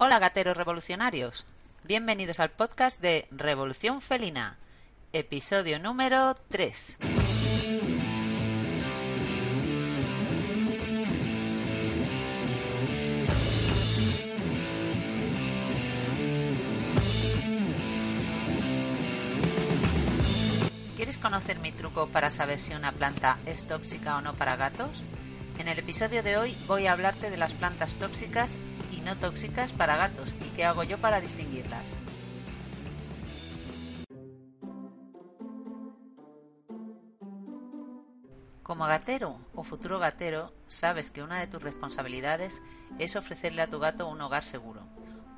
Hola gateros revolucionarios, bienvenidos al podcast de Revolución Felina, episodio número 3. ¿Quieres conocer mi truco para saber si una planta es tóxica o no para gatos? En el episodio de hoy voy a hablarte de las plantas tóxicas y no tóxicas para gatos y qué hago yo para distinguirlas. Como gatero o futuro gatero, sabes que una de tus responsabilidades es ofrecerle a tu gato un hogar seguro.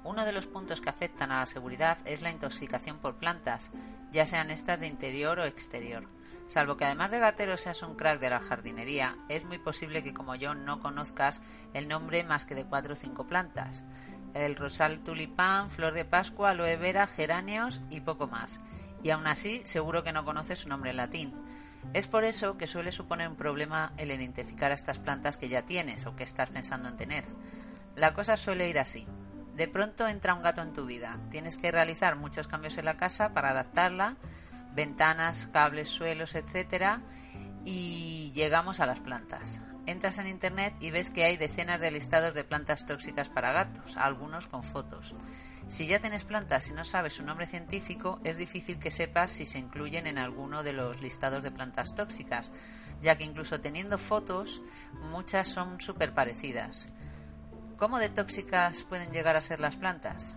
Uno de los puntos que afectan a la seguridad es la intoxicación por plantas, ya sean estas de interior o exterior. Salvo que además de gatero seas un crack de la jardinería, es muy posible que como yo no conozcas el nombre más que de cuatro o cinco plantas. El rosal tulipán, flor de pascua, aloe vera, geranios y poco más. Y aún así seguro que no conoces su nombre en latín. Es por eso que suele suponer un problema el identificar a estas plantas que ya tienes o que estás pensando en tener. La cosa suele ir así. De pronto entra un gato en tu vida. Tienes que realizar muchos cambios en la casa para adaptarla, ventanas, cables, suelos, etcétera, y llegamos a las plantas. Entras en internet y ves que hay decenas de listados de plantas tóxicas para gatos, algunos con fotos. Si ya tienes plantas y no sabes su nombre científico, es difícil que sepas si se incluyen en alguno de los listados de plantas tóxicas, ya que incluso teniendo fotos, muchas son súper parecidas. ¿Cómo de tóxicas pueden llegar a ser las plantas?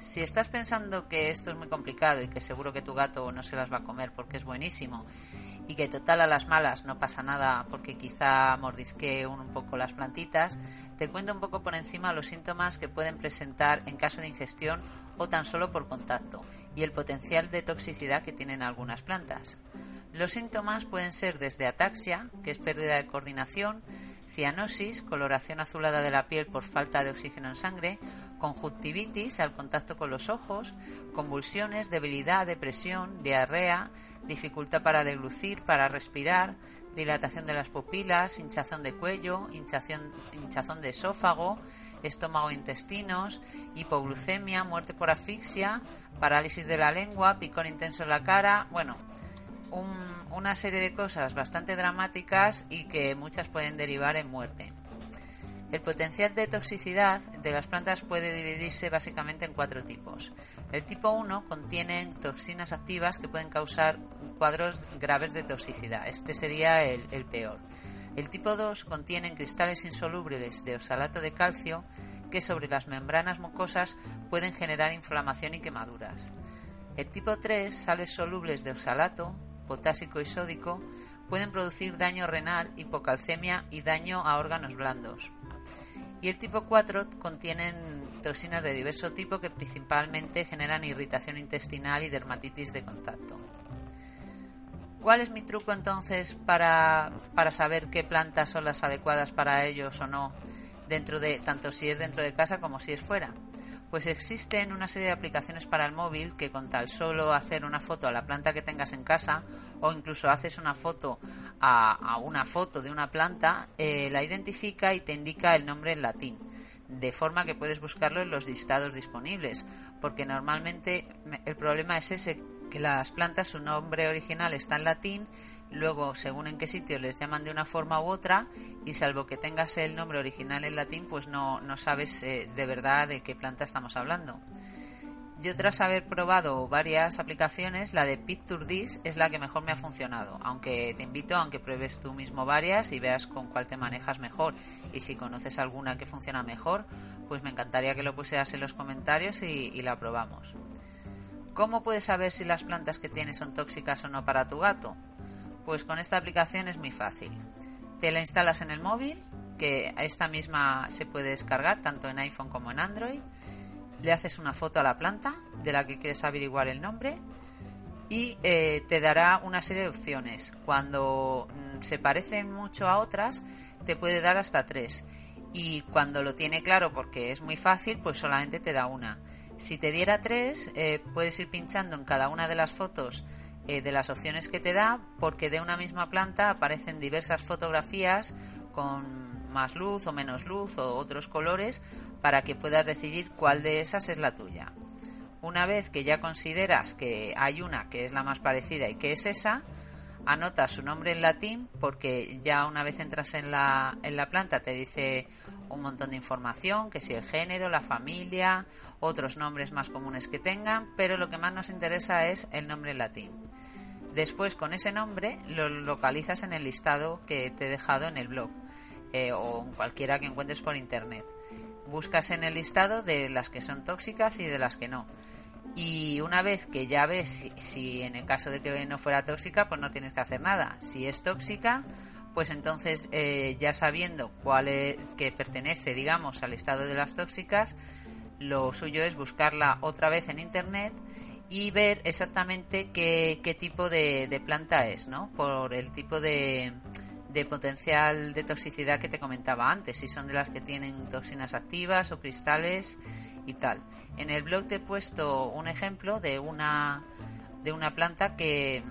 Si estás pensando que esto es muy complicado y que seguro que tu gato no se las va a comer porque es buenísimo y que total a las malas no pasa nada porque quizá mordisque un poco las plantitas, te cuento un poco por encima los síntomas que pueden presentar en caso de ingestión o tan solo por contacto y el potencial de toxicidad que tienen algunas plantas. Los síntomas pueden ser desde ataxia, que es pérdida de coordinación, cianosis, coloración azulada de la piel por falta de oxígeno en sangre, conjuntivitis al contacto con los ojos, convulsiones, debilidad, depresión, diarrea, dificultad para deglucir, para respirar, dilatación de las pupilas, hinchazón de cuello, hinchazón, hinchazón de esófago, estómago e intestinos, hipoglucemia, muerte por asfixia, parálisis de la lengua, picor intenso en la cara, bueno, una serie de cosas bastante dramáticas y que muchas pueden derivar en muerte. El potencial de toxicidad de las plantas puede dividirse básicamente en cuatro tipos. El tipo 1 contiene toxinas activas que pueden causar cuadros graves de toxicidad. Este sería el, el peor. El tipo 2 contiene cristales insolubles de oxalato de calcio que sobre las membranas mucosas pueden generar inflamación y quemaduras. El tipo 3, sales solubles de oxalato, potásico y sódico pueden producir daño renal, hipocalcemia y daño a órganos blandos. Y el tipo 4 contienen toxinas de diverso tipo que principalmente generan irritación intestinal y dermatitis de contacto. ¿Cuál es mi truco entonces para, para saber qué plantas son las adecuadas para ellos o no, dentro de, tanto si es dentro de casa como si es fuera? Pues existen una serie de aplicaciones para el móvil que con tal solo hacer una foto a la planta que tengas en casa o incluso haces una foto a, una foto de una planta, eh, la identifica y te indica el nombre en latín de forma que puedes buscarlo en los listados disponibles, porque normalmente el problema es ese, que las plantas su nombre original está en latín Luego, según en qué sitio les llaman de una forma u otra, y salvo que tengas el nombre original en latín, pues no, no sabes eh, de verdad de qué planta estamos hablando. Yo tras haber probado varias aplicaciones, la de PictureDis es la que mejor me ha funcionado, aunque te invito a que pruebes tú mismo varias y veas con cuál te manejas mejor. Y si conoces alguna que funciona mejor, pues me encantaría que lo pusieras en los comentarios y, y la probamos. ¿Cómo puedes saber si las plantas que tienes son tóxicas o no para tu gato? Pues con esta aplicación es muy fácil. Te la instalas en el móvil, que esta misma se puede descargar tanto en iPhone como en Android. Le haces una foto a la planta de la que quieres averiguar el nombre y eh, te dará una serie de opciones. Cuando mm, se parecen mucho a otras, te puede dar hasta tres. Y cuando lo tiene claro, porque es muy fácil, pues solamente te da una. Si te diera tres, eh, puedes ir pinchando en cada una de las fotos eh, de las opciones que te da, porque de una misma planta aparecen diversas fotografías con más luz o menos luz o otros colores para que puedas decidir cuál de esas es la tuya. Una vez que ya consideras que hay una que es la más parecida y que es esa, anotas su nombre en latín porque ya una vez entras en la, en la planta te dice un montón de información, que si el género, la familia, otros nombres más comunes que tengan, pero lo que más nos interesa es el nombre latín. Después con ese nombre lo localizas en el listado que te he dejado en el blog eh, o en cualquiera que encuentres por internet. Buscas en el listado de las que son tóxicas y de las que no. Y una vez que ya ves si, en el caso de que no fuera tóxica, pues no tienes que hacer nada. Si es tóxica, pues entonces eh, ya sabiendo cuál es, que pertenece, digamos, al estado de las tóxicas, lo suyo es buscarla otra vez en internet y ver exactamente qué, qué tipo de, de, planta es, ¿no? Por el tipo de, de potencial de toxicidad que te comentaba antes, si son de las que tienen toxinas activas o cristales y tal. En el blog te he puesto un ejemplo de una, de una planta que,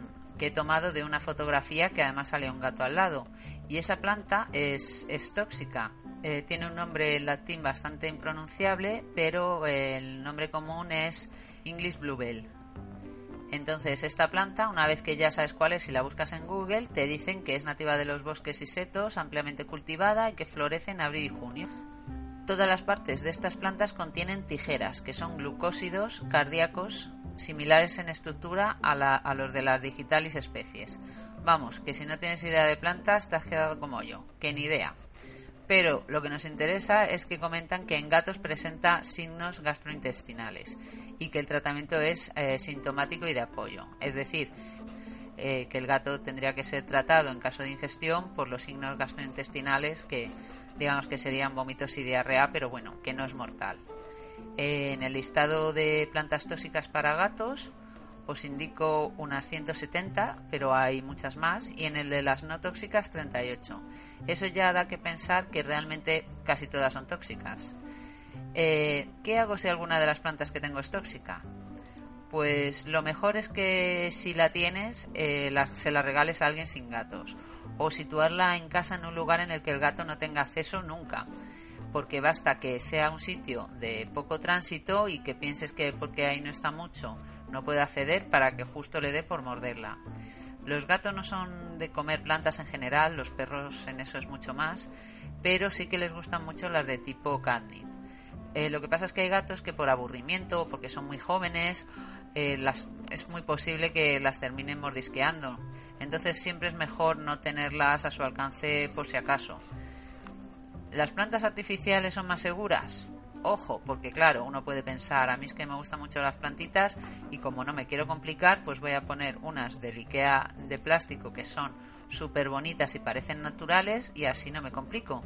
que he tomado de una fotografía que además sale un gato al lado. Y esa planta es, es tóxica. Eh, tiene un nombre en latín bastante impronunciable, pero el nombre común es English Bluebell. Entonces, esta planta, una vez que ya sabes cuál es, si la buscas en Google, te dicen que es nativa de los bosques y setos, ampliamente cultivada y que florece en abril y junio. Todas las partes de estas plantas contienen tijeras, que son glucósidos cardíacos similares en estructura a, los de las digitalis especies. Vamos, que si no tienes idea de plantas te has quedado como yo, que ni idea. Pero lo que nos interesa es que comentan que en gatos presenta signos gastrointestinales y que el tratamiento es eh, sintomático y de apoyo. Es decir, eh, que el gato tendría que ser tratado en caso de ingestión por los signos gastrointestinales que digamos que serían vómitos y diarrea, pero bueno, que no es mortal. Eh, en el listado de plantas tóxicas para gatos os indico unas 170, pero hay muchas más, y en el de las no tóxicas 38. Eso ya da que pensar que realmente casi todas son tóxicas. Eh, ¿Qué hago si alguna de las plantas que tengo es tóxica? Pues lo mejor es que si la tienes, eh, se la regales a alguien sin gatos, o situarla en casa en un lugar en el que el gato no tenga acceso nunca porque basta que sea un sitio de poco tránsito y que pienses que porque ahí no está mucho no puede acceder para que justo le dé por morderla. Los gatos no son de comer plantas en general, los perros en eso es mucho más, pero sí que les gustan mucho las de tipo catnip. Eh, lo que pasa es que hay gatos que por aburrimiento o porque son muy jóvenes eh, es muy posible que las terminen mordisqueando. Entonces siempre es mejor no tenerlas a su alcance por si acaso. ¿Las plantas artificiales son más seguras? Ojo, porque claro, uno puede pensar, a mí es que me gustan mucho las plantitas y como no me quiero complicar, pues voy a poner unas de Ikea de plástico que son súper bonitas y parecen naturales y así no me complico.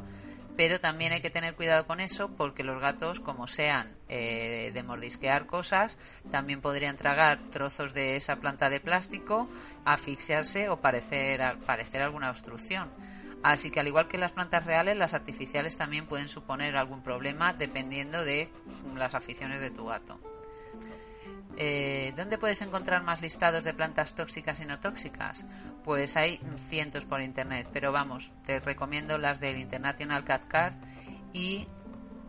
Pero también hay que tener cuidado con eso porque los gatos, como sean eh, de mordisquear cosas, también podrían tragar trozos de esa planta de plástico, asfixiarse o padecer alguna obstrucción. Así que al igual que las plantas reales, las artificiales también pueden suponer algún problema dependiendo de las aficiones de tu gato. Eh, ¿Dónde puedes encontrar más listados de plantas tóxicas y no tóxicas? Pues hay cientos por internet, pero vamos, te recomiendo las del International Cat Card y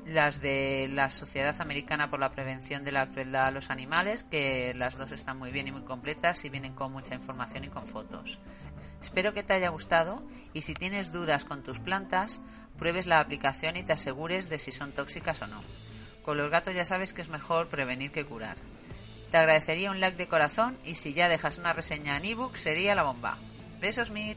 las de la Sociedad Americana por la Prevención de la Crueldad a los Animales, que las dos están muy bien y muy completas y vienen con mucha información y con fotos. Espero que te haya gustado y si tienes dudas con tus plantas, pruebes la aplicación y te asegures de si son tóxicas o no. Con los gatos ya sabes que es mejor prevenir que curar. Te agradecería un like de corazón y si ya dejas una reseña en ebook sería la bomba. Besos, Mir.